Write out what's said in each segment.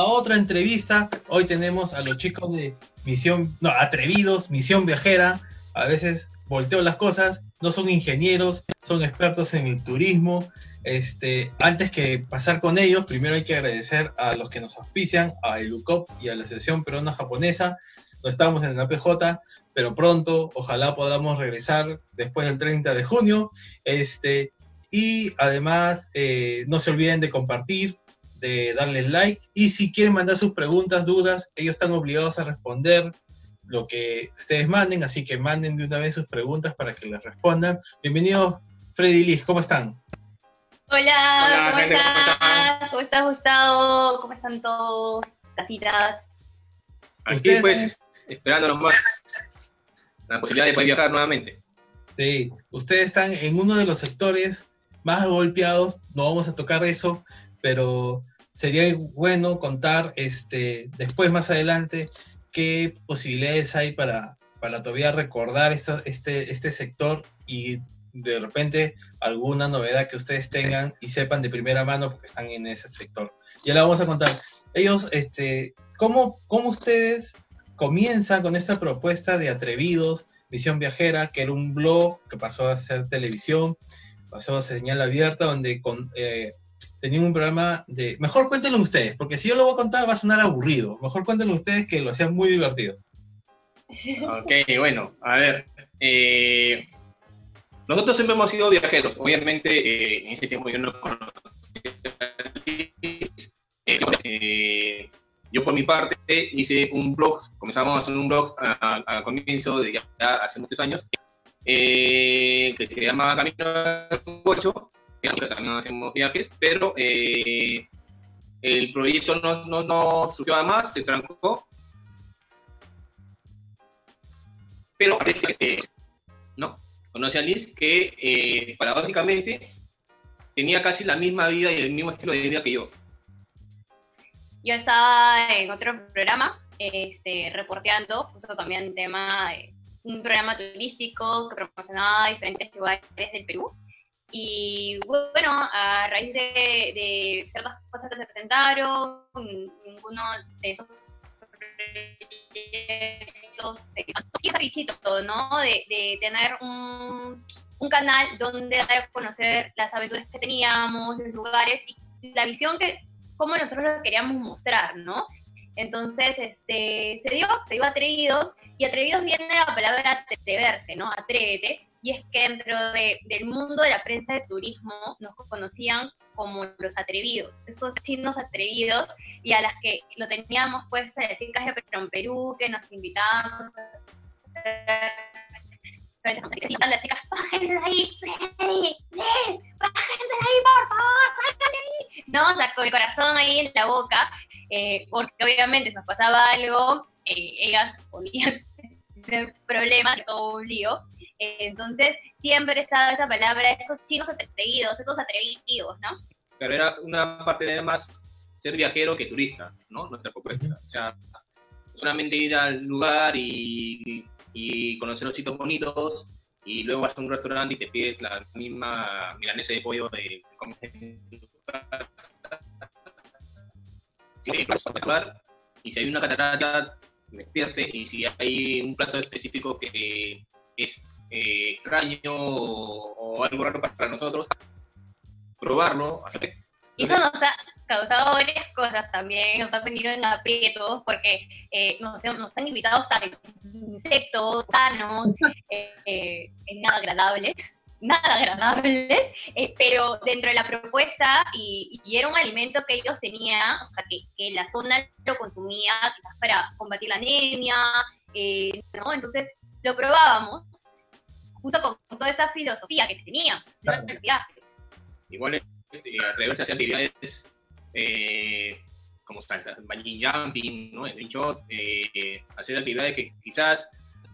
a otra entrevista. Hoy tenemos a los chicos de Misión, no, Atrevidos, Misión Viajera. A veces volteo las cosas, no son ingenieros, son expertos en el turismo. Este, antes que pasar con ellos, primero hay que agradecer a los que nos auspician, a ELUCOP y a la Asociación Peruana Japonesa. No estamos en la PJ, pero pronto, ojalá podamos regresar después del 30 de junio. Este, y además, eh, no se olviden de compartir, de darle like. Y si quieren mandar sus preguntas, dudas, ellos están obligados a responder lo que ustedes manden, así que manden de una vez sus preguntas para que les respondan. Bienvenidos, Freddy Liz, ¿cómo están? Hola, ¿cómo estás? ¿Cómo estás, Gustavo? ¿Cómo están todos? Casitas. Aquí pues, esperando más la posibilidad de poder viajar nuevamente. Sí, ustedes están en uno de los sectores más golpeados, no vamos a tocar eso, pero sería bueno contar este, después, más adelante, qué posibilidades hay para, para todavía recordar esto, este, este sector y de repente alguna novedad que ustedes tengan y sepan de primera mano porque están en ese sector. Ya la vamos a contar. Ellos, este, ¿cómo, cómo ustedes comienzan con esta propuesta de Atrevidos, Visión Viajera, que era un blog que pasó a ser televisión, pasó a señal abierta, donde con, eh, tenían un programa de... Mejor cuéntenlo ustedes, porque si yo lo voy a contar va a sonar aburrido. Mejor cuéntenlo ustedes que lo hacían muy divertido. Ok, bueno, a ver. Eh, nosotros siempre hemos sido viajeros. Obviamente, eh, en ese tiempo yo no conocía. Eh, yo por mi parte hice un blog, comenzamos a hacer un blog al comienzo de ya, hace muchos años, que se llama Camino 8, también hacemos viajes, pero eh, el proyecto no, no, no surgió a más, se trancó. Pero, este, ¿no? Conoce a Liz que, eh, paradójicamente, tenía casi la misma vida y el mismo estilo de vida que yo. Yo estaba en otro programa, este, reporteando, justo también tema un programa turístico que promocionaba diferentes lugares del Perú. Y bueno, a raíz de, ciertas cosas que se presentaron, ninguno de esos proyectos y ese bichito, ¿no? De, de tener un, un, canal donde dar a conocer las aventuras que teníamos, los lugares y la visión que, como nosotros lo queríamos mostrar, ¿no? Entonces, este, se dio, se dio atrevidos, y atrevidos viene la palabra atreverse, ¿no? Atrévete, y es que dentro del mundo de la prensa de turismo nos conocían como los atrevidos, estos chinos atrevidos y a las que lo teníamos pues a las chicas de Perú que nos invitábamos a las chicas, bájense de ahí, Freddy, bájense de ahí, por favor, sácate ahí. No, o sea, con el corazón ahí en la boca, eh, porque obviamente nos pasaba algo, eh, ellas ponían problemas, todo un lío, entonces, siempre estaba esa palabra, esos chinos atrevidos, esos atrevidos, ¿no? Pero era una parte de más ser viajero que turista, ¿no? Nuestra propuesta. O sea, solamente ir al lugar y, conocer los sitios bonitos y luego vas a un restaurante y te pides la misma milanesa de pollo de si hay y si hay una catarata, despierte y si hay un plato específico que es eh, extraño o, algo raro para nosotros, probarlo. Y eso nos ha causado varias cosas también, nos ha tenido en aprietos porque eh, nos, nos, han invitado a insectos sanos, eh, nada agradables, nada agradables, pero dentro de la propuesta y, y, era un alimento que ellos tenían, o sea, que, que la zona lo consumía quizás para combatir la anemia, ¿no? Entonces lo probábamos justo con, toda esa filosofía que tenía claro. Igual este, atreverse a hacer actividades eh, como bungee jumping, ¿no? el shot, eh, hacer actividades que quizás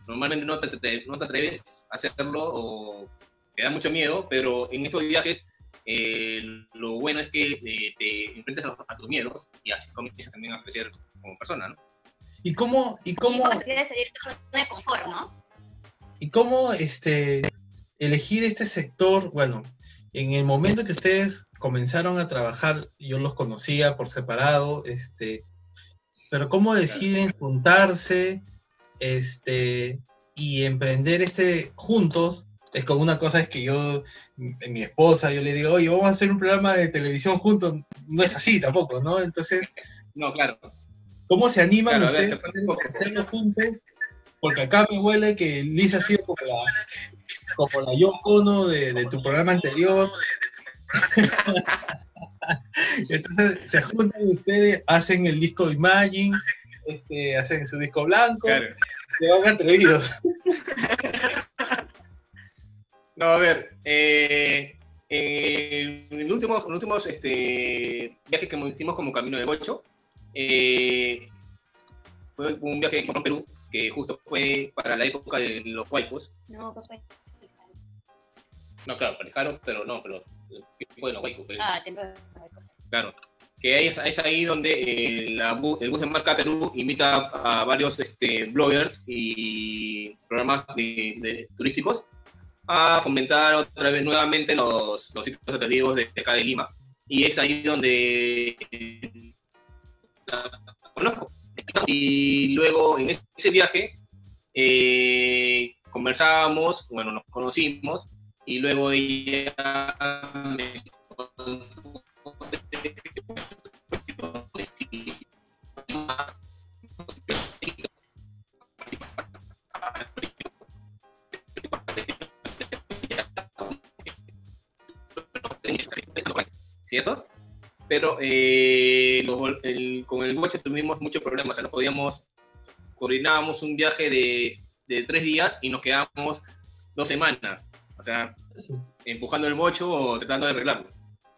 normalmente no te, no te atreves a hacerlo o te da mucho miedo, pero en estos viajes eh, lo bueno es que eh, te enfrentas a, tus miedos y así comienzas también a crecer como persona, ¿no? ¿Y cómo...? Y cómo... Y salir de zona de confort, ¿no? ¿Y cómo este, elegir este sector? Bueno, en el momento que ustedes comenzaron a trabajar, yo los conocía por separado, este, pero cómo deciden juntarse este, y emprender este juntos. Es como una cosa es que yo, mi esposa, yo le digo, oye, vamos a hacer un programa de televisión juntos. No es así tampoco, ¿no? Entonces, No, claro. ¿cómo se animan Claro, a ver, ustedes a hacerlo juntos? Porque acá me huele que Liz ha sido como la, como la Yoko Ono de, de tu programa anterior. Entonces se juntan ustedes, hacen el disco Imagine, este, hacen su disco blanco, Claro. se van atrevidos. No, a ver, eh, eh, en el último, en los últimos este, viajes que hicimos como Camino de Bocho, eh, fue un viaje que hicimos a Perú, que justo fue para la época de los huaycos. No, papá. No, claro, parejaron, pero no, pero ¿qué fue de los huaycos? Fue- Ah, templo. Claro. Que es, es ahí donde eh, la bu- el bus de marca Perú invita a, varios este, bloggers y programas de- de- turísticos a fomentar otra vez nuevamente los, los sitios atractivos de, de acá de Lima. Y es ahí donde eh, la conozco. Y luego en ese viaje eh, conversábamos, bueno, nos conocimos y luego ella ¿Cierto? Pero eh, los- el- con el coche tuvimos muchos problemas, o sea, no podíamos, coordinábamos un viaje de, de tres días y nos quedábamos dos semanas, o sea, empujando el bocho o tratando de arreglarlo.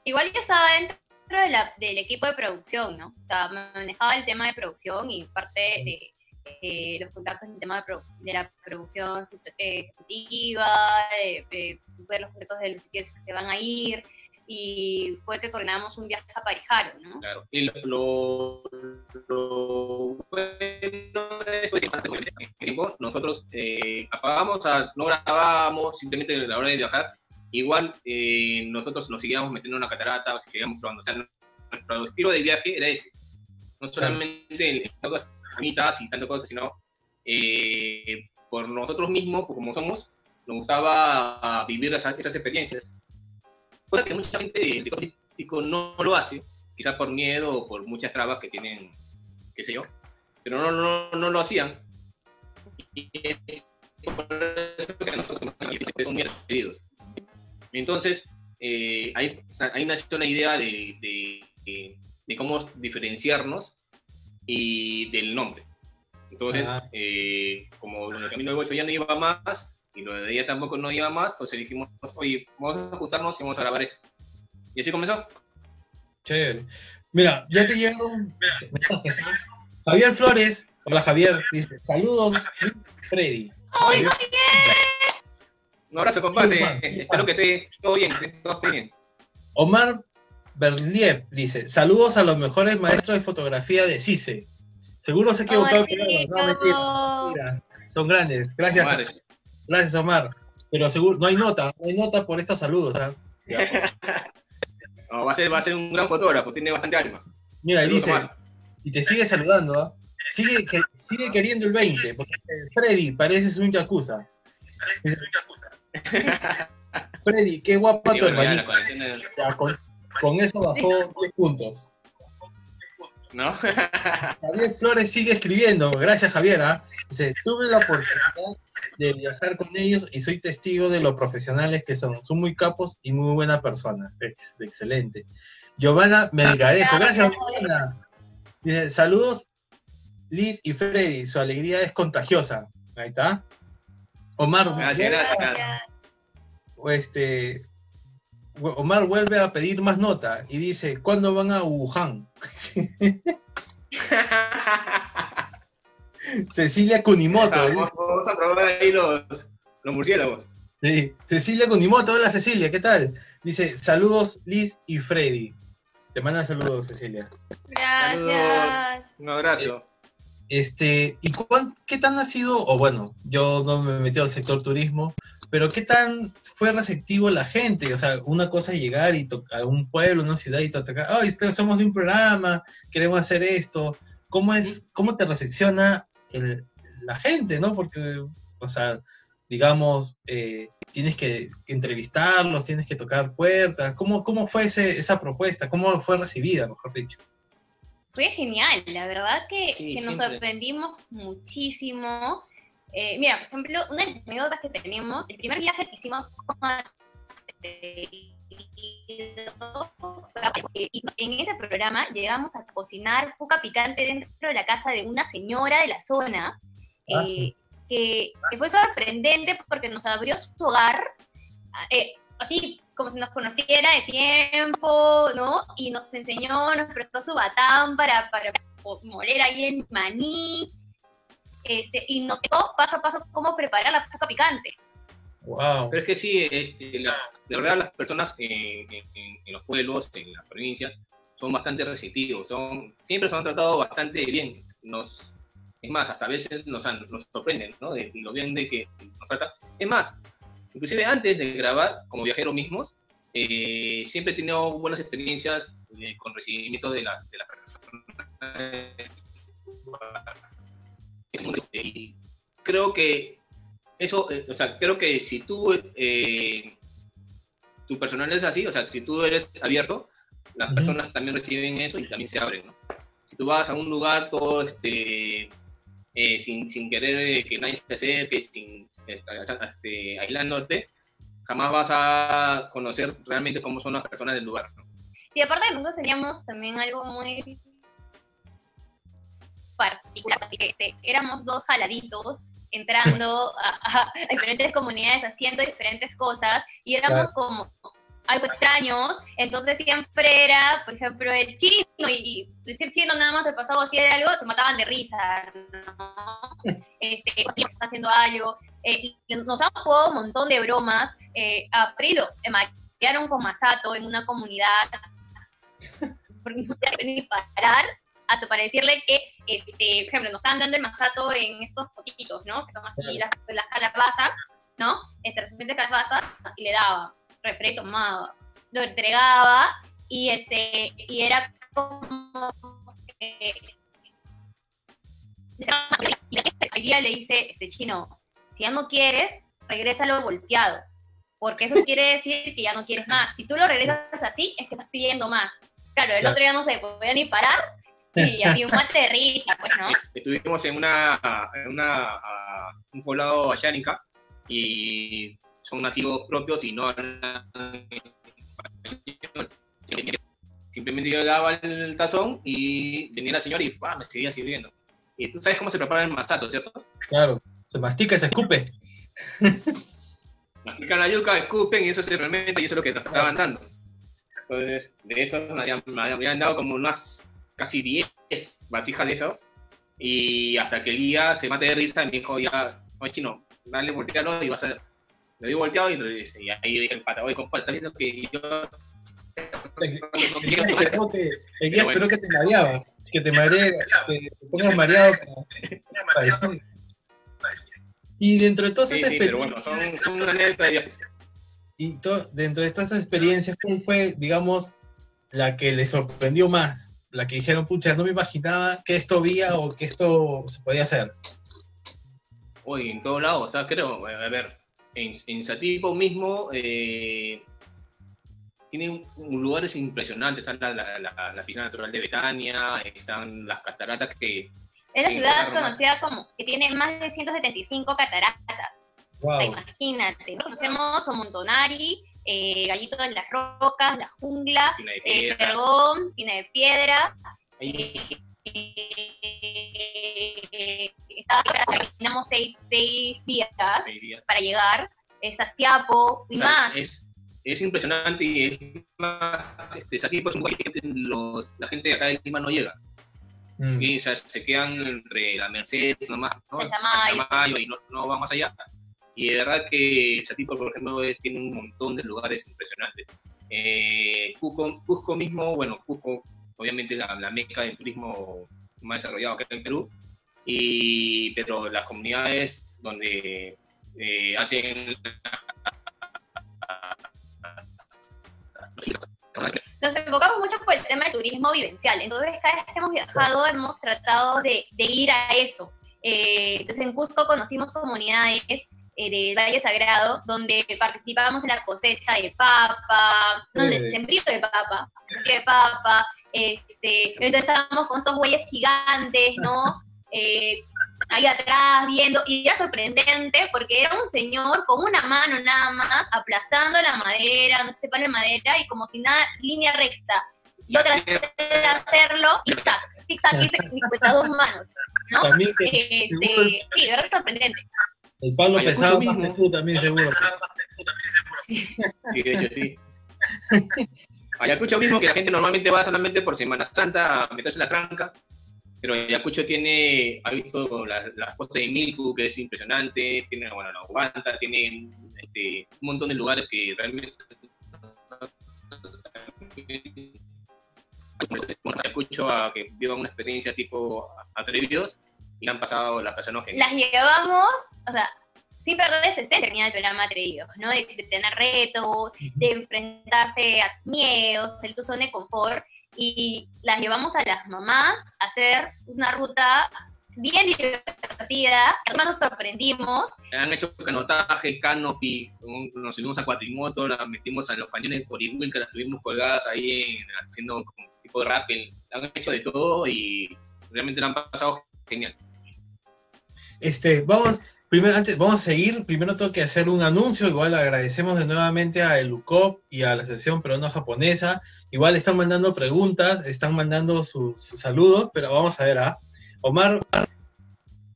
Igual yo estaba dentro de la- del equipo de producción, ¿no? O sea, manejaba el tema de producción y parte de eh, los contactos en el tema de, produ- de la producción eh, ejecutiva, de, de ver los proyectos de los sitios que se van a ir, y fue que coordinamos un viaje a Parijaro, ¿no? Claro. Y lo, lo, lo bueno de eso es que con el tiempo nosotros eh, apagamos, o sea, no grabábamos, simplemente a la hora de viajar, igual eh, nosotros nos seguíamos metiendo en una catarata, seguíamos probando. O sea, nuestro estilo de viaje era ese. No solamente en todas amitas y tantas cosas, sino eh, por nosotros mismos, como somos, nos gustaba vivir esa- esas experiencias. Cosa que mucha gente turístico no lo hace, quizás por miedo o por muchas trabas que tienen, qué sé yo, pero no, no, no lo hacían. Y por eso que nosotros son muy queridos. Entonces, eh, ahí, ahí nació la idea de, de- de- de cómo diferenciarnos y del nombre. Entonces, Ah. eh, como lo de Camino del Bocho ya no iba más, y lo de ella tampoco no iba más, pues dijimos, oye, vamos a juntarnos y vamos a grabar esto. Y así comenzó. Chévere. Mira, ya te llegaron. Javier Flores, hola Javier, dice, saludos, Freddy. ¡Ay, Javier- Un abrazo, compadre. Espero que esté todo bien, que todo esté bien. Omar Berliev dice, saludos a los mejores maestros de fotografía de CICE. Seguro se ha equivocado, pero no, mentira, mentira. Son grandes. Gracias, Omar, gracias Omar. Pero seguro, no hay nota, no hay nota por estos saludos. no, va, a ser, va a ser un gran fotógrafo, tiene bastante alma. Mira, y dice, Omar. y te sigue saludando, ¿ah? Sigue, que- sigue queriendo el 20, porque Freddy, pareces un yakuza. Freddy, qué guapa Sí, tu Ya, con, con eso bajó 10 puntos. ¿No? Javier Flores sigue escribiendo, gracias Javier. ¿ah? Dice, tuve la oportunidad de viajar con ellos y soy testigo de lo profesionales que son. Son muy capos y muy buena persona. Ex- excelente. Giovanna Melgarejo, gracias Giovanna. Dice, saludos Liz y Freddy, su alegría es contagiosa. Ahí está. Omar, Gracias, gracias. o este, Omar vuelve a pedir más nota y dice, ¿cuándo van a Wuhan? Cecilia Kunimoto. Vamos, vamos a probar ahí los, los murciélagos. Sí, Cecilia Kunimoto, hola Cecilia, ¿qué tal? Dice, saludos Liz y Freddy. Te mandan saludos, Cecilia. Gracias. Un abrazo. Este, ¿y cuán- qué tan ha sido, o bueno, yo no me he metido al sector turismo, pero qué tan fue receptivo la gente? O sea, una cosa es llegar y a un pueblo, una ciudad y tocar, ay, este- somos de un programa, queremos hacer esto, cómo es, cómo te recepciona el, la gente, ¿no? Porque, o sea, digamos, eh, tienes que, entrevistarlos, tienes que tocar puertas. ¿Cómo, cómo fue ese, esa propuesta? ¿Cómo fue recibida, mejor dicho? Fue genial, la verdad que, nos sorprendimos muchísimo. Eh, mira, por ejemplo, una de las anécdotas que tenemos, el primer viaje que hicimos y en ese programa llegamos a cocinar poca picante dentro de la casa de una señora de la zona, ah, eh, que, fue sorprendente porque nos abrió su hogar, eh, así como si nos conociera de tiempo, ¿no? Y nos enseñó, nos prestó su batán para, para moler ahí el maní, este, y dio paso a paso cómo preparar la poca picante. Wow. Pero es que sí, este, la, de verdad las personas en, los pueblos, en las provincias, son bastante receptivos, son, siempre se han tratado bastante bien. Nos, es más, hasta a veces nos, nos sorprenden, ¿no? De, lo bien de que nos trata. Es más, inclusive antes de grabar, como viajero mismos, eh, siempre he tenido buenas experiencias eh, con recibimiento de, la, de las personas. Y creo que eso, eh, o sea, creo que si tú, eh, tu personal es así, o sea, si tú eres abierto, las personas también reciben eso y también se abren, ¿no? Si tú vas a un lugar todo, este, eh, sin, sin, querer que nadie se acerque, sin, este, aislándote, jamás vas a conocer realmente cómo son las personas del lugar, ¿no? Y aparte nosotros teníamos también algo muy particular, este, éramos dos jaladitos entrando a, diferentes comunidades haciendo diferentes cosas y éramos como algo extraños, entonces siempre era, por ejemplo, el chino, y, decir chino nada más el pasado así de algo, se mataban de risa, ¿no? Este, está haciendo algo, eh, nos han jugado un montón de bromas, eh, a Frilo me maquillaron con Masato en una comunidad, porque no ni parar, hasta para decirle que, este, por ejemplo, nos estaban dando el masato en estos poquitos, ¿no? Que son así las, las calabazas, ¿no? Este recipiente de calabazas, y le daba, refre tomaba, lo entregaba, y este, y era como que, el día le dice, este chino, si ya no quieres, regrésalo volteado, porque eso quiere decir que ya no quieres más. Si tú lo regresas así, es que estás pidiendo más. Claro, el otro día no se podía ni parar y había un mate de risa, pues, ¿no? Estuvimos en una, en una un poblado ayánica y son nativos propios y no Simplemente yo daba el tazón y venía la señora y me seguía sirviendo. Y tú sabes cómo se prepara el masato, ¿cierto? Claro, se mastica y se escupe. Mastican la yuca, escupen y eso se fermenta y eso es lo que te estaban dando. Entonces, de eso me habían, me habían dado como unas casi 10 vasijas de esos. Y hasta que el día se mate de risa y me dijo, ya, no chino, dale, voltealo y vas a... Le di volteado y, y ahí dije el pata, oye, viendo que yo... Que, el día espero que te mareaba, que te mareé, que te pongas mareado para. Y dentro de todas esas experiencias... Bueno, son, son una de y to, dentro de todas esas experiencias, ¿cómo fue, digamos, la que le sorprendió más? La que dijeron, pucha, no me imaginaba que esto había o que esto se podía hacer. Uy, en todos lados, o sea, creo, a ver, en, en Satipo mismo eh, tienen lugares impresionantes, están la, la, piscina natural de Betania, están las cataratas que... Es la ciudad conocida como que tiene más de 175 cataratas. Wow. imagínate, conocemos Montonari, eh, Gallito de las Rocas, La Jungla, eh, Pina de Piedra. Eh, eh, terminamos seis, seis, días para llegar, es Astiapo y más. Es, es, impresionante y es más, este, es un lugar que los, la gente de acá del clima no llega. Mm. Y, o sea, se quedan entre la Merced, nomás, ¿no? Chamayo y no, no va más allá. Y de verdad que Satipo, por ejemplo, tiene un montón de lugares impresionantes. Eh, Cusco, mismo, bueno, Cusco, obviamente la, la meca del turismo más desarrollado acá en Perú, y, pero las comunidades donde eh, hacen... Nos enfocamos mucho por el tema del turismo vivencial. Entonces, cada vez que hemos viajado, hemos tratado de, de ir a eso. Eh, entonces, en Cusco conocimos comunidades eh, del Valle Sagrado, donde participábamos en la cosecha de papa, donde el sembrío de papa, de papa, este, entonces estábamos con estos bueyes gigantes, ¿no? Eh, ahí atrás viendo, y era sorprendente porque era un señor con una mano nada más aplastando la madera, no sé, de madera, y como si nada, línea recta. Yo traté de hacerlo y zigzag, zigzag, hice con las dos manos, ¿no? Este, sí, de verdad es sorprendente. El palo Ayacucho pesado más que tú también seguro. Sí, de hecho, sí. Ayacucho mismo, que la gente normalmente va solamente por Semana Santa a meterse en la tranca, pero Ayacucho tiene, ha visto las, las cosas de Milku, que es impresionante, tiene, bueno, la Guanta, tiene este, un montón de lugares que realmente... Ayacucho a que vivan una experiencia tipo atrevidos y la han pasado, la pasaron genial. Las llevamos, o sea, sin perder ese que tenía el programa Atrevidos, ¿no? De, de tener retos, de enfrentarse a miedos, el tu zona de confort, y las llevamos a las mamás a hacer una ruta bien divertida, además nos sorprendimos, han hecho canotaje, canopy, nos subimos a cuatrimoto, las metimos a los cañones por igual que las tuvimos colgadas ahí en- haciendo como tipo de rappel. Han hecho de todo y realmente la han pasado genial. Este, vamos, primero, antes, vamos a seguir. Primero tengo que hacer un anuncio. Igual agradecemos de nuevamente a el UCOP y a la Asociación Peruana Japonesa. Igual están mandando preguntas, están mandando su- sus saludos, pero vamos a ver a Omar.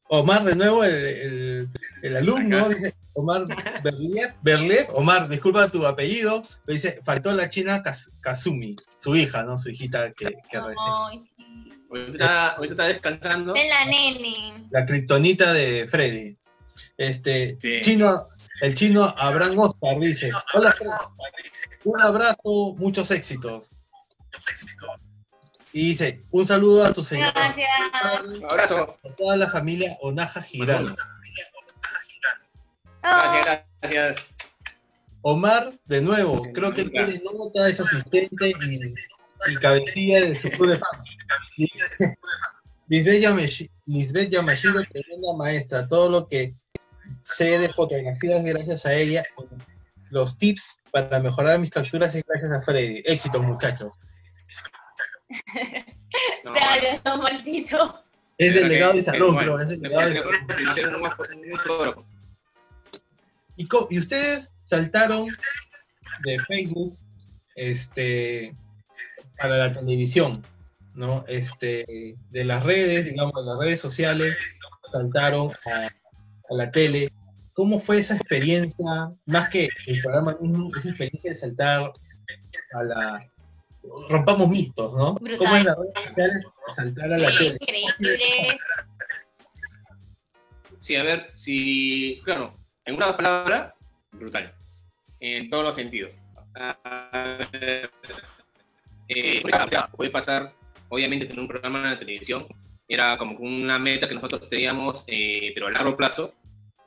Omar, de nuevo, el, el- el alumno, dice Omar Berliet, Berliet, Omar, disculpa tu apellido, pero dice, faltó la china Kaz- Kazumi, su hija, ¿no? Su hijita que, que recién. Ahorita está, ahorita está descansando. de la nene. la kriptonita de Freddy. Este, Sí. chino, el chino Abraham Oscar dice, hola Freddy, un abrazo, muchos éxitos. Y dice, un saludo a tu señora, Gracias. Un abrazo. a toda la familia Onaja Girano. Oh, Gracias, gracias. Omar, de nuevo, creo que tiene nota, es asistente y, y cabecilla de su club de fans. Lisbeth Yamashiro, tremenda maestra, todo lo que sé de fotografías gracias a ella. Los tips para mejorar mis capturas es gracias a Freddy. Éxito, muchachos. No, Dale, no, maldito. Es delegado de salón, pero es delegado de salón. que hicieron un buen fotógrafo. ¿Y, co- y ustedes saltaron de Facebook este, para la televisión, ¿no? Este, de las redes, digamos, de las redes sociales, saltaron a, a la tele. ¿Cómo fue esa experiencia, más que el programa mismo, esa experiencia de saltar a la... Rompamos mitos, ¿no? Brutal. ¿Cómo en las redes sociales saltar a la tele? Increíble. Sí, a ver, si, claro, en una palabra, brutal, en todos los sentidos. A ver, eh, puede pasar, obviamente, tener un programa de televisión, era como una meta que nosotros teníamos, eh, pero a largo plazo.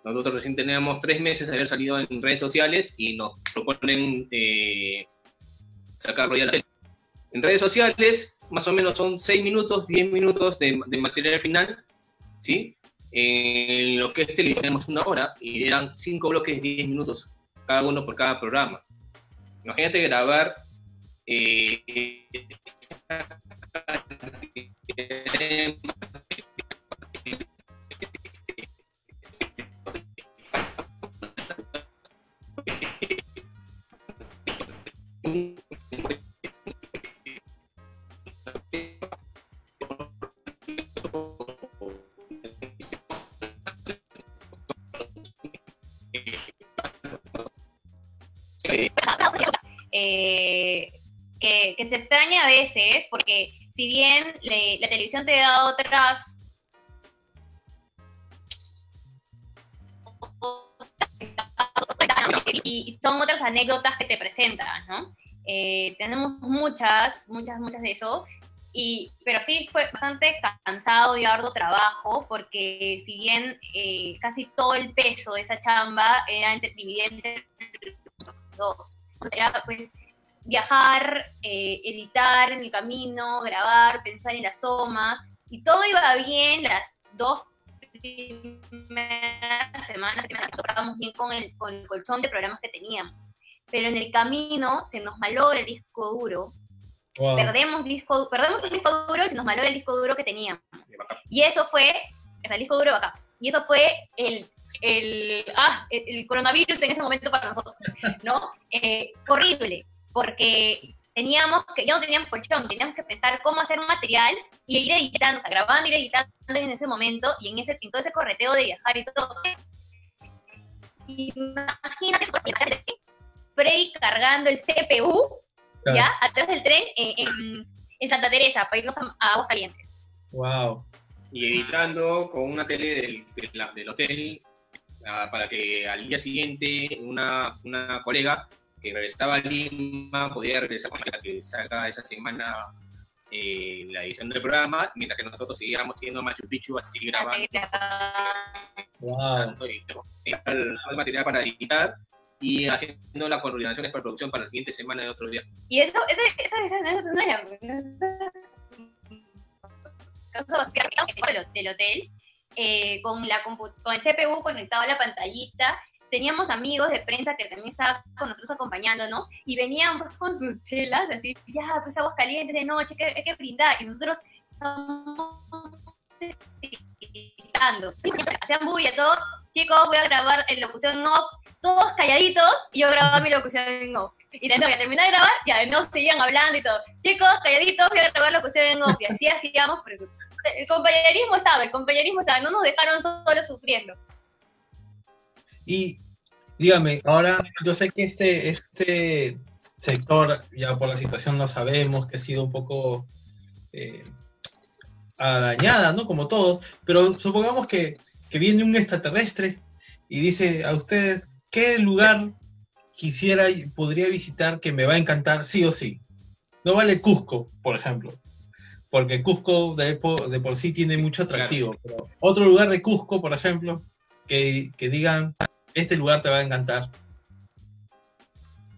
Nosotros recién teníamos tres meses de haber salido en redes sociales y nos proponen eh, sacarlo ya la tele. En redes sociales, más o menos son seis minutos, 10 minutos de, de material final, ¿sí? En lo que es televisión tenemos una hora y eran cinco bloques de 10 minutos, cada uno por cada programa. Imagínate grabar eh, que, se extraña a veces, porque si bien la televisión te da otras y son otras anécdotas que te presentan, ¿no? Eh, tenemos muchas, muchas, muchas de eso, y, pero sí fue bastante cansado y arduo trabajo, porque si bien eh, casi todo el peso de esa chamba era entre, dividido era pues viajar, eh, editar en el camino, grabar, pensar en las tomas, y todo iba bien las dos primeras semanas, estábamos bien con el, con el colchón de programas que teníamos. Pero en el camino se nos malogra el disco duro, Wow. perdemos, disco, perdemos el disco duro y se nos malogra el disco duro que teníamos. Y eso fue, o sea, el disco duro de acá. Y eso fue el, el, ah, el, el coronavirus en ese momento para nosotros, ¿no? Eh, horrible, porque teníamos que, ya no teníamos colchón, teníamos que pensar cómo hacer un material y ir editando, o sea, grabando y editando en ese momento y en, ese, en todo ese correteo de viajar y todo. Imagínate, Frey cargando el CPU, Claro. ¿ya? Atrás del tren en, en- en Santa Teresa para irnos a, a Aguascalientes. Wow. Y editando con una tele del, de la- del hotel ah, para que al día siguiente una, una colega que regresaba a Lima podía regresar para que salga esa semana eh, la edición del programa, mientras que nosotros siguiéramos siendo Machu Picchu así grabando Wow. y el, el material para editar y haciendo las coordinaciones para producción para la siguiente semana de otro día. Y eso, esa, esa, esa, esa, esa, esa, del, del hotel, eh, con, la con el CPU conectado a la pantallita, teníamos amigos de prensa que también estaban con nosotros acompañándonos y venían pues, con sus chelas, así, ya, pues aguas calientes de noche, que, hay que brindar. Y nosotros estábamos gritando, hacían bulla, chicos, voy a grabar en locución off, todos calladitos, y yo grababa mi locución off. Y de nuevo, ya terminé de grabar, ya no seguían hablando y todo. Chicos, calladitos, voy a grabar locución en off. Y así hacíamos, porque el compañerismo estaba, el compañerismo estaba, no nos dejaron solos sufriendo. Y dígame, ahora yo sé que este, este sector, ya por la situación lo sabemos, que ha sido un poco eh, dañada, ¿no? Como todos, pero supongamos que, que viene un extraterrestre y dice a usted, ¿qué lugar quisiera y podría visitar que me va a encantar sí o sí? No vale Cusco, por ejemplo, porque Cusco de por, de por sí tiene mucho atractivo, pero otro lugar de Cusco, por ejemplo, que, que digan, este lugar te va a encantar.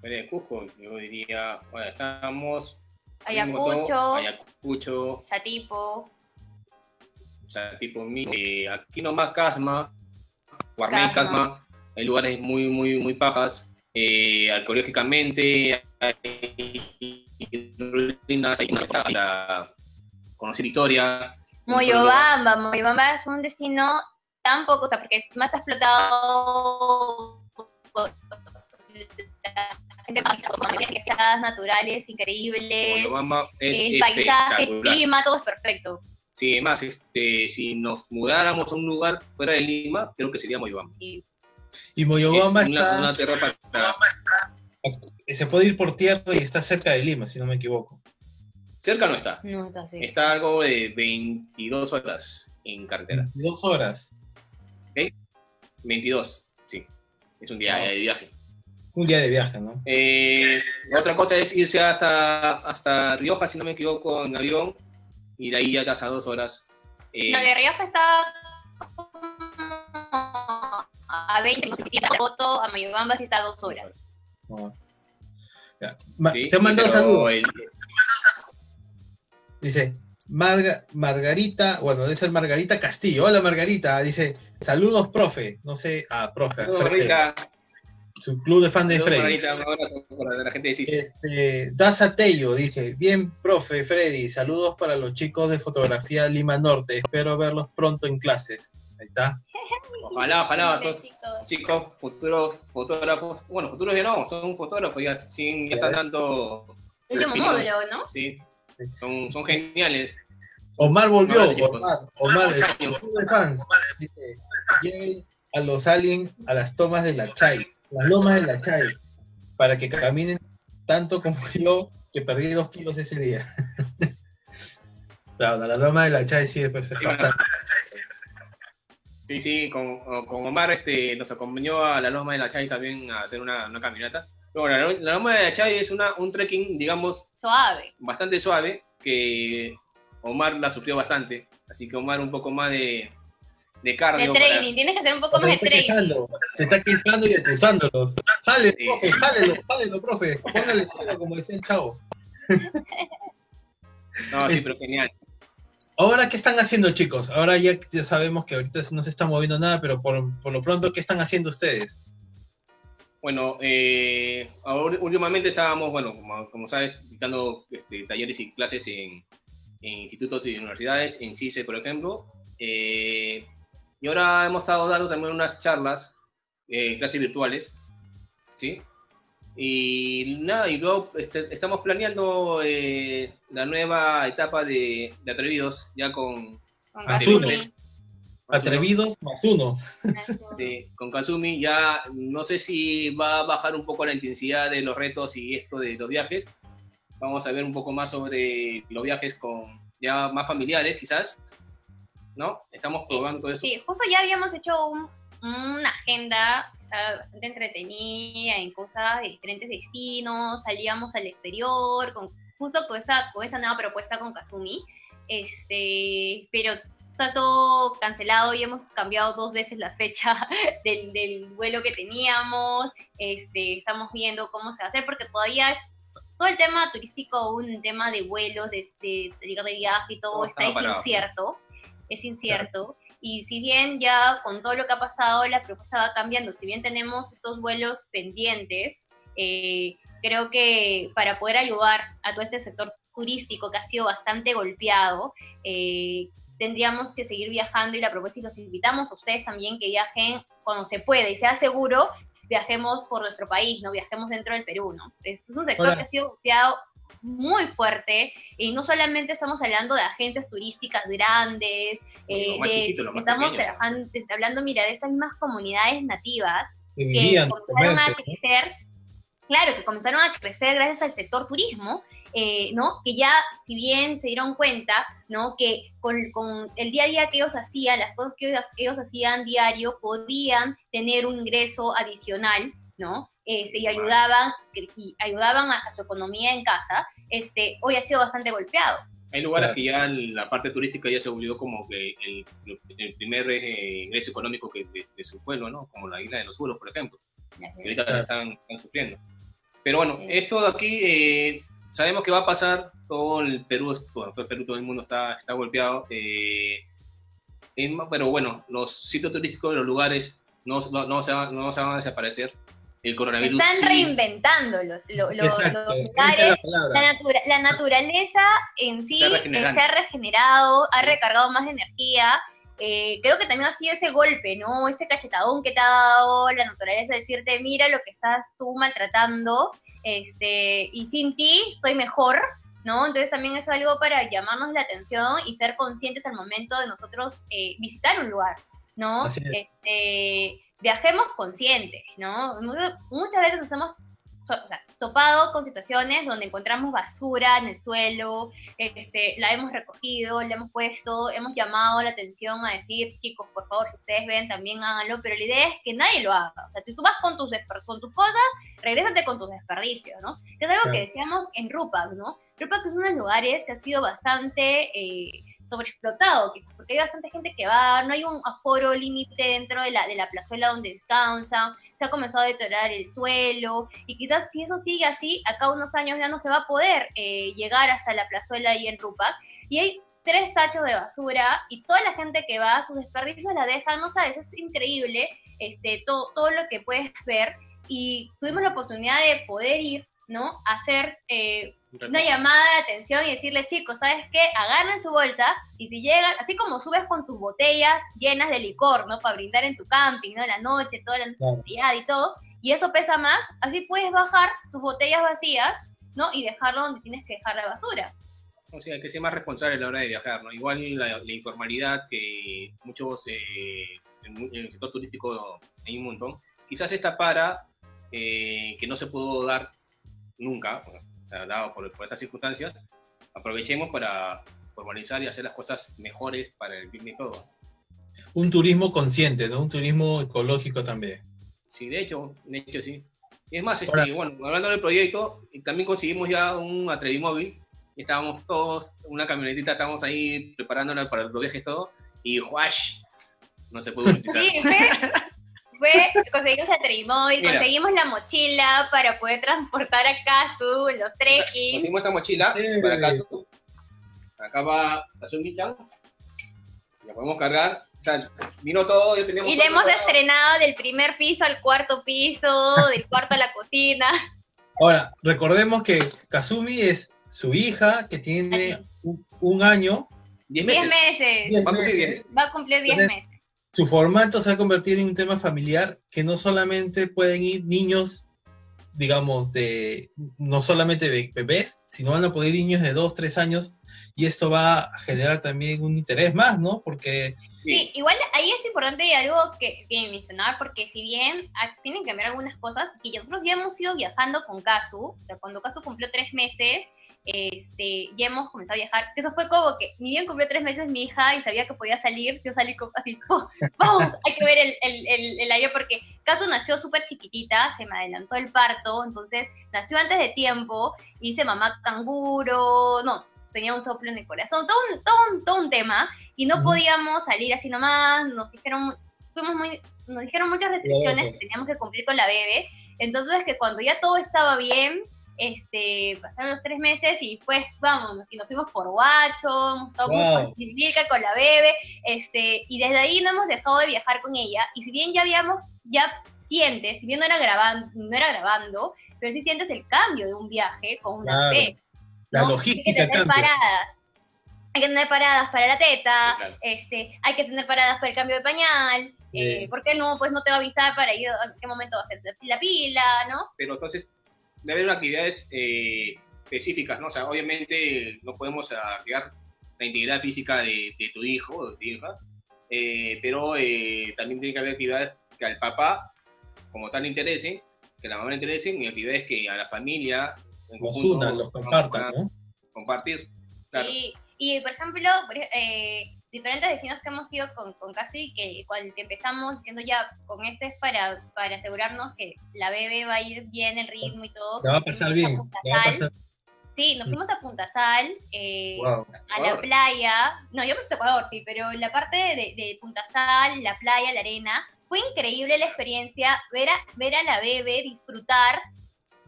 Fuera de Cusco, yo diría, bueno, estamos... Ayacucho, Ayacucho, Satipo, o sea, tipo, mi- eh, aquí nomás Casma, Guarmey, Casma. Casma, hay lugares muy, muy, muy pajas. Eh, arqueológicamente, hay ruinas, hay para conocer historia. Moyobamba, Moyobamba es un destino tan poco, o sea, porque es más explotado por la gente más con riquezas naturales increíbles, Moyobamba es el paisaje, el clima, todo es perfecto. Sí, además, este, si nos mudáramos a un lugar fuera de Lima, creo que sería Moyobamba. Sí. Y Moyobamba Es una, está, una tierra para, se puede ir por tierra y está cerca de Lima, si no me equivoco. cerca no está. No, está así. Está algo de 22 horas en carretera. Dos horas. 22, sí. Es un día de viaje. Un día de viaje, ¿no? Eh, otra cosa es irse hasta, hasta Rioja, si no me equivoco, en avión, y de ahí ya estás a dos horas. Eh, No, de Rioja está como a 20 minutos de foto, a Moyobamba sí está a dos horas. No. Ya. Ma- sí, te mando saludos. el- Dice, Marga- Margarita, bueno, debe ser Margarita Castillo. Hola Margarita, dice, saludos, profe. No sé, ah, profe, a Saludos, Margarita. su club de fan de Saludos, Freddy. Abrazo para la gente de CIS. Este, Daza Tello dice, bien, profe Freddy, saludos para los chicos de fotografía Lima Norte. Espero verlos pronto en clases. Ahí está. Ojalá, ojalá, todos chicos, futuros fotógrafos, bueno, futuros ya no, son fotógrafos ya, sí, ya están dando, Último módulo, ¿no? sí, son, son geniales. Omar volvió, chicos. Omar, Omar, el club de fans. Dice, lleguen a los aliens a las tomas de la Chay, las lomas de la Chay, para que caminen tanto como yo, que perdí dos kilos ese día. claro, la loma de la Chay sí después es Sí, bastante. Sí, sí, con, con Omar este, nos acompañó a la Loma de la Chay también a hacer una, una caminata. Pero bueno, la, la Loma de la Chay es una, un trekking, digamos, Suave. bastante suave, que Omar la sufrió bastante. Así que Omar un poco más de, de De cardio. para- training, tienes que hacer un poco O sea, más se de está training. quejando, se está quejando y acusándolo. Jale, Sí. profe, jálelo, jálelo, profe. Póngale cero, como decía el chavo. No, sí, pero genial. Ahora, ¿qué están haciendo, chicos? Ahora ya, ya sabemos que ahorita no se está moviendo nada, pero por, por lo pronto, ¿qué están haciendo ustedes? Bueno, eh, ahora- últimamente estábamos, bueno, como, como sabes, dictando este, talleres y clases en, en institutos y universidades, en CICE, por ejemplo. eh, y ahora hemos estado dando también unas charlas, eh, clases virtuales, ¿sí? Y nada, y luego este, estamos planeando eh, la nueva etapa de, de Atrevidos, ya con, Con. Kazumi. Atrevidos más uno. Sí, con Kazumi ya no sé si va a bajar un poco la intensidad de los retos y esto de los viajes. Vamos a ver un poco más sobre los viajes con ya más familiares, quizás. ¿No? Estamos probando eso. Sí, justo ya habíamos hecho un- una agenda o sea, bastante entretenida en cosas de diferentes destinos, salíamos al exterior, con, justo con esa, con esa nueva propuesta con Kazumi, este, pero está todo cancelado y hemos cambiado dos veces la fecha del, del vuelo que teníamos, este, estamos viendo cómo se va a hacer, porque todavía todo el tema turístico, un tema de vuelos, de, de salir de viaje y todo, Todo está incierto, es incierto. Y si bien ya con todo lo que ha pasado, la propuesta va cambiando, si bien tenemos estos vuelos pendientes, eh, creo que para poder ayudar a todo este sector turístico que ha sido bastante golpeado, eh, tendríamos que seguir viajando y la propuesta y los invitamos a ustedes también que viajen cuando se pueda y sea seguro, viajemos por nuestro país, no viajemos dentro del Perú, ¿no? Es un sector que ha sido golpeado muy fuerte y no solamente estamos hablando de agencias turísticas grandes, eh, Lo más de- chiquito, lo más estamos pequeño. trabajando, hablando, mira, de estas mismas comunidades nativas Que que comenzaron a comercio, ¿no? crecer, claro, que comenzaron a crecer gracias al sector turismo, eh, ¿no? Que ya, si bien se dieron cuenta, ¿no? Que con, con el día a día que ellos hacían, las cosas que ellos, ellos hacían diario, podían tener un ingreso adicional, ¿no? Este, y ayudaban, y ayudaban a, a su economía en casa, este, hoy ha sido bastante golpeado. Hay lugares Claro. que ya la parte turística ya se volvió como que el, el primer eh, ingreso económico que de, de su pueblo, ¿no? Como la isla de los Juros, por ejemplo. que ahorita Claro. están, están sufriendo. Pero bueno, Sí. esto de aquí eh, sabemos que va a pasar, todo el Perú, bueno, todo el Perú, todo el mundo está, está golpeado, eh, pero bueno, los sitios turísticos, los lugares no, no, no se, van, no se van a desaparecer. El coronavirus Están sí, reinventando los, lo- lo- Exacto, los esa es lugares la. La, natura- la naturaleza en sí Se ha regenerado. se ha regenerado, ha recargado más energía. Eh, creo que también ha sido ese golpe, ¿no? Ese cachetadón que te ha dado la naturaleza, decirte, mira lo que estás tú maltratando, este, y sin ti estoy mejor, ¿no? Entonces también es algo para llamarnos la atención y ser conscientes al momento de nosotros eh, visitar un lugar, ¿no? Así es. Este, viajemos conscientes, ¿no? Mu- Muchas veces nos hemos so- o sea, topado con situaciones donde encontramos basura en el suelo, este, la hemos recogido, la hemos puesto, hemos llamado la atención a decir, chicos, por favor, si ustedes ven, también háganlo, pero la idea es que nadie lo haga. O sea, si tú vas con tus, con tus cosas, regrésate con tus desperdicios, ¿no? Es algo que decíamos en Rupak, ¿no? Rupak es uno de los lugares que ha sido bastante eh, sobreexplotado, quizás, porque hay bastante gente que va, no hay un aforo límite dentro de la, de la plazuela donde descansan, se ha comenzado a deteriorar el suelo, y quizás si eso sigue así, acá unos años ya no se va a poder eh, llegar hasta la plazuela ahí en Rupak, y hay tres tachos de basura, y toda la gente que va, sus desperdicios la dejan, no sabes, es increíble este, todo, todo lo que puedes ver, y tuvimos la oportunidad de poder ir, ¿no? Hacer eh, una llamada de atención y decirle, chicos, ¿sabes qué? Agarren su bolsa y si llegan, así como subes con tus botellas llenas de licor, ¿no? Para brindar en tu camping, ¿no? En la noche, toda la Claro. noche y todo, y eso pesa más, así puedes bajar tus botellas vacías, ¿no? Y dejarlo donde tienes que dejar la basura. O sea, hay que ser más responsable a la hora de viajar, ¿no? Igual la, la informalidad que muchos, eh, en el sector turístico hay un montón, quizás esta para eh, que no se pudo dar nunca, o sea, dado por, por estas circunstancias, aprovechemos para formalizar y hacer las cosas mejores para el bien de todos. Un turismo consciente, ¿no? Un turismo ecológico también. Sí, de hecho, de hecho sí. Es más, este, bueno, hablando del proyecto, también conseguimos ya un Atrevimóvil, estábamos todos, una camionetita, estábamos ahí preparándola para los viajes todo, y ¡juash! no se pudo utilizar. Sí, fue, fue conseguimos la Trimoy, conseguimos la mochila para poder transportar a Kazu, los trekking. Conseguimos esta mochila para acá. Acá va la zunguita. La podemos cargar. O sea, vino todo, ya teníamos Y le hemos preparado. estrenado del primer piso al cuarto piso, del cuarto a la cocina. Ahora, recordemos que Kazumi es su hija que tiene un, un año, Diez Diez meses. meses. diez Va a cumplir meses. diez. Va a cumplir diez Entonces, meses. Su formato se va a convertir en un tema familiar que no solamente pueden ir niños, digamos, de no solamente be- bebés, sino van a poder ir niños de 2, 3 años y esto va a generar también un interés más, ¿no? Porque Sí, igual ahí es importante algo que, mencionar, porque si bien tienen que cambiar algunas cosas, que nosotros ya hemos ido viajando con Kazu, o sea, cuando Kazu cumplió tres meses, este, ya hemos comenzado a viajar, eso fue como que, ni bien cumplió tres meses mi hija y sabía que podía salir, yo salí como así, ¡pum! vamos, hay que ver el, el, el, el aire, porque Kazu nació súper chiquitita, se me adelantó el parto, entonces nació antes de tiempo, hice mamá canguro, no, tenía un soplo en el corazón, todo un, todo un, todo un tema, y no podíamos salir así nomás, nos dijeron, fuimos muy, nos dijeron muchas restricciones que teníamos que cumplir con la bebé, entonces que cuando ya todo estaba bien, este, pasaron los tres meses y pues vamos, y nos fuimos por Guacho, hemos estado Wow. con la bebé, este, y desde ahí no hemos dejado de viajar con ella, y si bien ya habíamos, ya sientes, si bien no era grabando, no era grabando, pero sí sientes el cambio de un viaje con una Claro. bebé. la ¿no? logística Hay que tener paradas. Hay que tener paradas para la teta, Sí, claro. este, hay que tener paradas para el cambio de pañal. eh. ¿Por qué no? Pues no te va a avisar para ir a qué momento va a hacer la pila, ¿no? Pero entonces, debe haber actividades eh, específicas, ¿no? O sea, obviamente no podemos arriesgar la integridad física de, de tu hijo o de tu hija, eh, pero eh, también tiene que haber actividades que al papá, como tal, le interesen, que a la mamá le interesen, y actividades que a la familia en Los conjunto unan, los van a compartan, ¿no? Compartir, claro. Y, y, por ejemplo, eh, diferentes vecinos que hemos ido con, con Casi, que cuando empezamos diciendo ya, con este es para, para asegurarnos que la bebé va a ir bien el ritmo y todo. La va a pasar bien, va a pasar. Sí, nos fuimos a Punta Sal, eh, Wow. a la playa. No, yo me fui a Ecuador, sí, pero la parte de, de Punta Sal, la playa, la arena, fue increíble la experiencia, ver a, ver a la bebé disfrutar.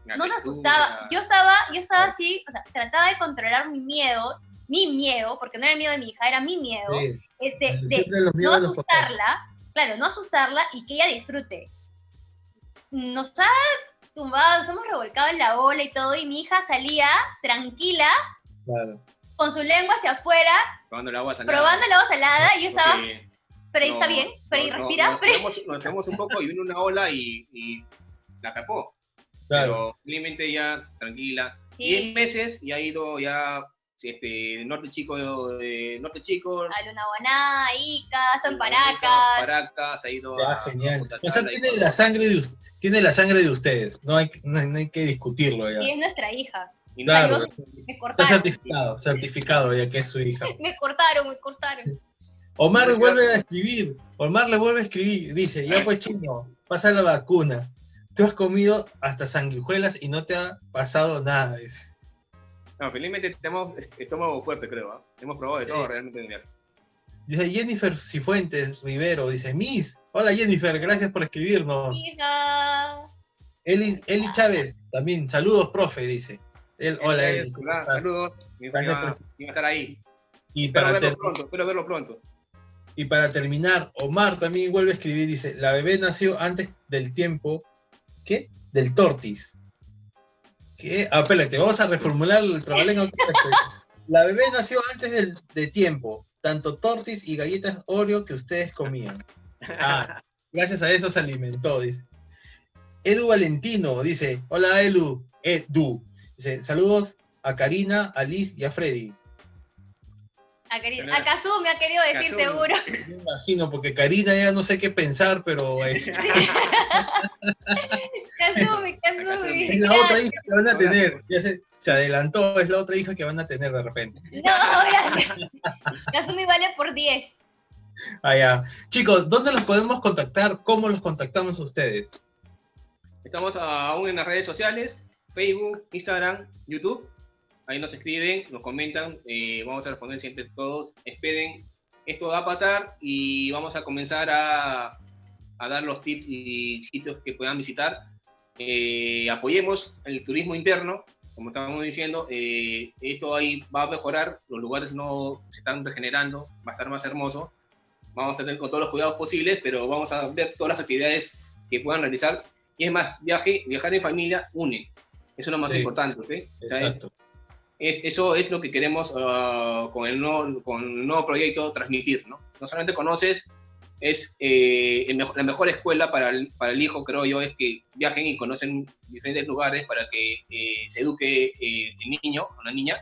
No textura, asustaba. Yo estaba, yo estaba así, o sea, trataba de controlar mi miedo, mi miedo, porque no era el miedo de mi hija, era mi miedo, Sí, este, de no asustarla, claro, no asustarla y que ella disfrute. Nos ha tumbado, nos hemos revolcado en la ola y todo, y mi hija salía tranquila, Claro. con su lengua hacia afuera, Probando el agua salada. probando el agua salada, y yo estaba, pero ahí no- está bien, pero ahí no- no- respira, Nos pero tiramos- nos tiramos un poco y vino una ola y, y la tapó. Claro. Pero felizmente ya tranquila. Sí. 10 meses y ha ido ya este, Norte Chico, de Norte Chico. a Luna Guaná, Ica, San Paracas. Paracas, ha ido Ya, a. genial. Punta O sea, tiene la sangre de us- tiene la sangre de ustedes. No hay, no hay, no hay que discutirlo ya. y es nuestra hija. y Claro, Salió- Me está cortaron, certificado, certificado ya que es su hija. me cortaron, me cortaron. Omar vuelve a escribir. Omar le vuelve a escribir. Dice, ya pues chino, pasa la vacuna. Tú has comido hasta sanguijuelas y no te ha pasado nada. Dice. No, felizmente tenemos estómago fuerte, creo. ¿ah? Hemos probado de Sí. todo realmente en el viaje. Dice Jennifer Cifuentes Rivero. Dice, Miss. Hola Jennifer, gracias por escribirnos. Hija. Eli, Eli Chávez, también, saludos, profe, dice. Hola, Eli. saludos. Gracias iba, por- estar ahí. Y Espero para, verlo pronto, espero verlo pronto. y para terminar, Omar también vuelve a escribir, dice, la bebé nació antes del tiempo, ¿qué? Del tortis. ¿Qué? Ah, espérate, vamos a reformular el trabajo en autotexto. La bebé nació antes del de tiempo, tanto tortis y galletas Oreo que ustedes comían. Ah, gracias a eso se alimentó, dice. Edu Valentino dice, hola Elu, Edu. Dice, saludos a Karina, a Liz y a Freddy. A, querido, Pero- a Kazumi ha querido decir Kazumi. seguro. Me imagino, porque Karina ya no sé qué pensar, pero es, Kazumi, Kazumi. Kazumi. es la otra hija que van a tener. Ya se, se adelantó, es la otra hija que van a tener de repente. No, gracias. Kazumi vale por 10. Ah, ya. Chicos, ¿dónde los podemos contactar? ¿Cómo los contactamos a ustedes? Estamos aún en las redes sociales, Facebook, Instagram, YouTube. Ahí nos escriben, nos comentan, eh, vamos a responder siempre todos. Esperen esto va a pasar y vamos a comenzar a, a dar los tips y sitios que puedan visitar. Eh, apoyemos el turismo interno, como estábamos diciendo, eh, esto ahí va a mejorar, los lugares no se están regenerando, va a estar más hermoso. Vamos a tener con todos los cuidados posibles, pero vamos a ver todas las actividades que puedan realizar. Y es más, viaje, viajar en familia une. Eso es lo más importante. ¿sí? Exacto eso es lo que queremos ah, con, el nuevo, con el nuevo proyecto transmitir, ¿no? No solamente conoces, es eh, la mejor escuela para el, para el, hijo, creo yo, es que viajen y conocen diferentes lugares para que eh, se eduque eh, el niño o la niña.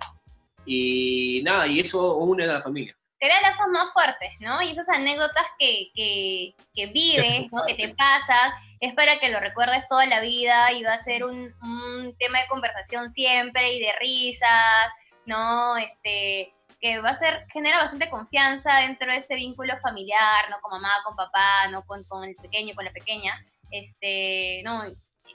Y nada, y eso une a la familia crear lazos más fuertes, ¿no? Y esas anécdotas que, que, que vives, ¿no? que te pasas, es para que lo recuerdes toda la vida y va a ser un, un tema de conversación siempre y de risas, ¿no? Este, que va a ser, genera bastante confianza dentro de este vínculo familiar, ¿no? Con mamá, con papá, ¿no? Con, con el pequeño, con la pequeña. Este, no,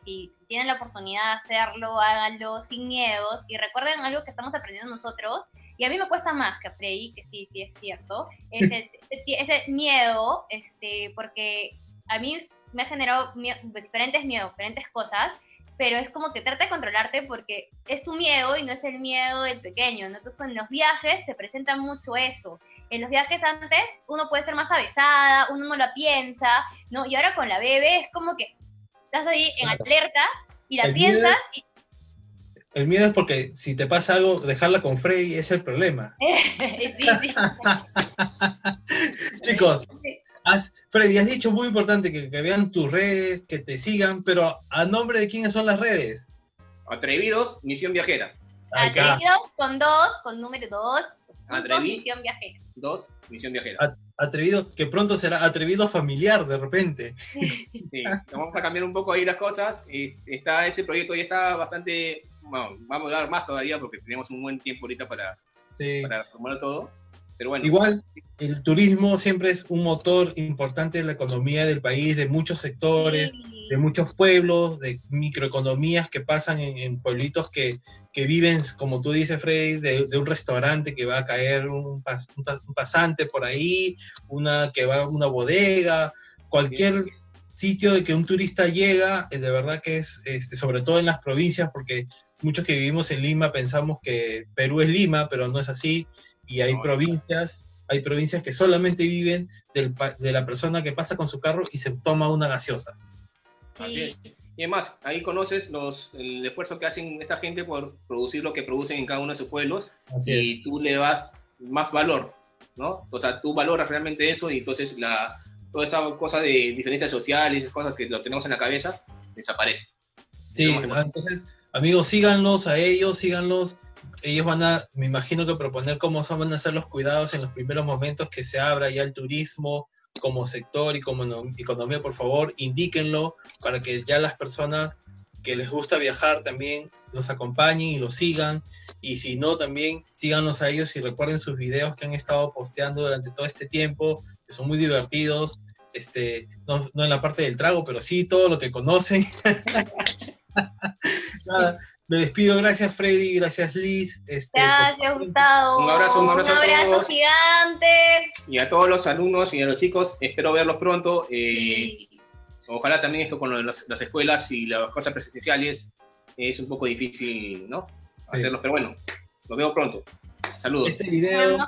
si tienen la oportunidad de hacerlo, háganlo sin miedos y recuerden algo que estamos aprendiendo nosotros, y a mí me cuesta más que a Freddy, que sí, sí es cierto, ese, ese miedo, este, porque a mí me ha generado diferentes miedos, diferentes cosas, pero es como que trata de controlarte porque es tu miedo y no es el miedo del pequeño, ¿no? Entonces, en los viajes se presenta mucho eso. En los viajes antes uno puede ser más avesada, uno no la piensa, ¿no? Y ahora con la bebé es como que estás ahí en alerta y la piensas y el miedo es porque si te pasa algo, dejarla con Freddy es el problema. sí, sí. Chicos, Freddy, has dicho muy importante que, vean tus redes, que te sigan, pero ¿a nombre de quiénes son las redes? Atrevidos, Misión Viajera. Atrevidos con dos, con número dos. Atrevidos, Misión Viajera. Dos, Misión Viajera. Atrevidos, que pronto será atrevido familiar de repente. Sí, vamos a cambiar un poco ahí las cosas. Está ese proyecto ya está bastante vamos a dar más todavía porque tenemos un buen tiempo ahorita para, para formar todo. Pero bueno. Igual, el turismo siempre es un motor importante de la economía del país, de muchos sectores, de muchos pueblos, de microeconomías que pasan en, pueblitos que, que, viven, como tú dices, Freddy, de, un restaurante que va a caer un, pasante por ahí, una que va a una bodega, cualquier sitio de que un turista llega, eh, de verdad que es, este, sobre todo en las provincias, porque muchos que vivimos en Lima pensamos que Perú es Lima, pero no es así, y hay provincias, hay provincias que solamente viven de la persona que pasa con su carro y se toma una gaseosa. Así es. Y además, ahí conoces los, el esfuerzo que hacen esta gente por producir lo que producen en cada uno de sus pueblos y tú le das más valor, ¿no? O sea, tú valoras realmente eso y entonces la, toda esa cosa de diferencias sociales, cosas que lo tenemos en la cabeza, desaparece. Sí, entonces Amigos, síganlos a ellos, síganlos. Ellos van a, me imagino que proponer cómo van a ser los cuidados en los primeros momentos que se abra ya el turismo como sector y como economía, por favor, indíquenlo para que ya las personas que les gusta viajar también los acompañen y los sigan. Y si no, también síganos a ellos y recuerden sus videos que han estado posteando durante todo este tiempo, que son muy divertidos. Este, no, no en la parte del trago, pero sí todo lo que conocen. Nada, me despido. Gracias, Freddy. Gracias, Liz. Este, gracias, Gustavo. Un abrazo, un abrazo, un abrazo gigante. Y a todos los alumnos y a los chicos, espero verlos pronto. Eh, ojalá también esto con las, escuelas y las cosas presenciales es un poco difícil, ¿no? Hacerlos, pero bueno, los veo pronto. Saludos. Este video,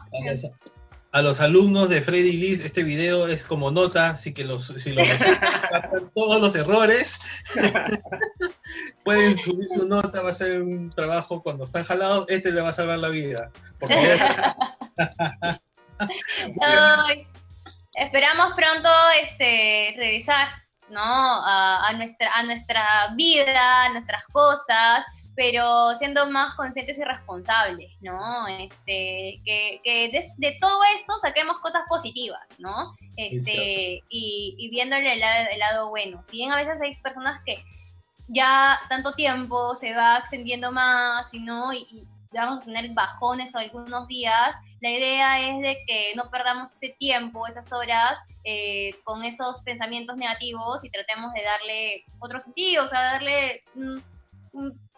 a los alumnos de Freddy Liz, este video es como nota, así que los, si los todos los errores, pueden subir su nota, va a ser un trabajo cuando están jalados, este le va a salvar la vida. Favor. esperamos pronto este, regresar ¿no? A, nuestra, a nuestra vida, a nuestras cosas, pero siendo más conscientes y responsables, ¿no? Este, que, que de, todo esto saquemos cosas positivas, ¿no? Este, y, y viéndole el lado, el lado bueno. Si bien a veces hay personas que ya tanto tiempo se va extendiendo más y no, y, vamos a tener bajones o algunos días, la idea es de que no perdamos ese tiempo, esas horas, eh, con esos pensamientos negativos y tratemos de darle otro sentido, o sea, darle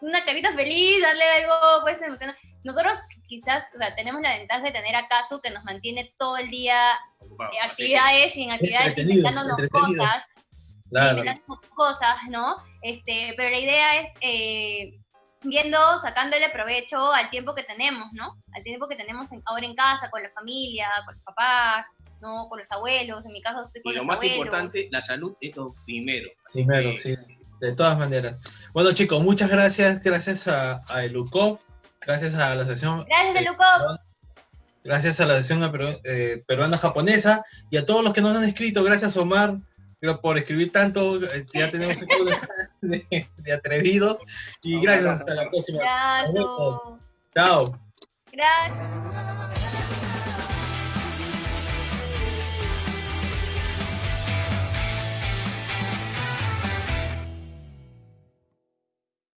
una carita feliz, darle algo pues nosotros quizás o sea, tenemos la ventaja de tener a Casu que nos mantiene todo el día en así actividades y en actividades inventándonos cosas, Claro. cosas, ¿no? Este, pero la idea es eh, viendo, sacándole provecho al tiempo que tenemos, ¿no? Al tiempo que tenemos en- ahora en casa, con la familia, con los papás, ¿no? Con los abuelos, en mi caso estoy Y con lo los más abuelos. importante, la salud es lo primero. Primero, que, sí, de todas maneras. Bueno, chicos, muchas gracias. Gracias a, a Elucop, gracias a la sesión. Gracias, eh, Eluco. Gracias a la sesión peru- eh, peruana-japonesa y a todos los que nos han escrito. Gracias, Omar, pero por escribir tanto. eh, Ya tenemos un poco de, de- de atrevidos. Y gracias, hasta la próxima. Vemos. Chao. Gracias.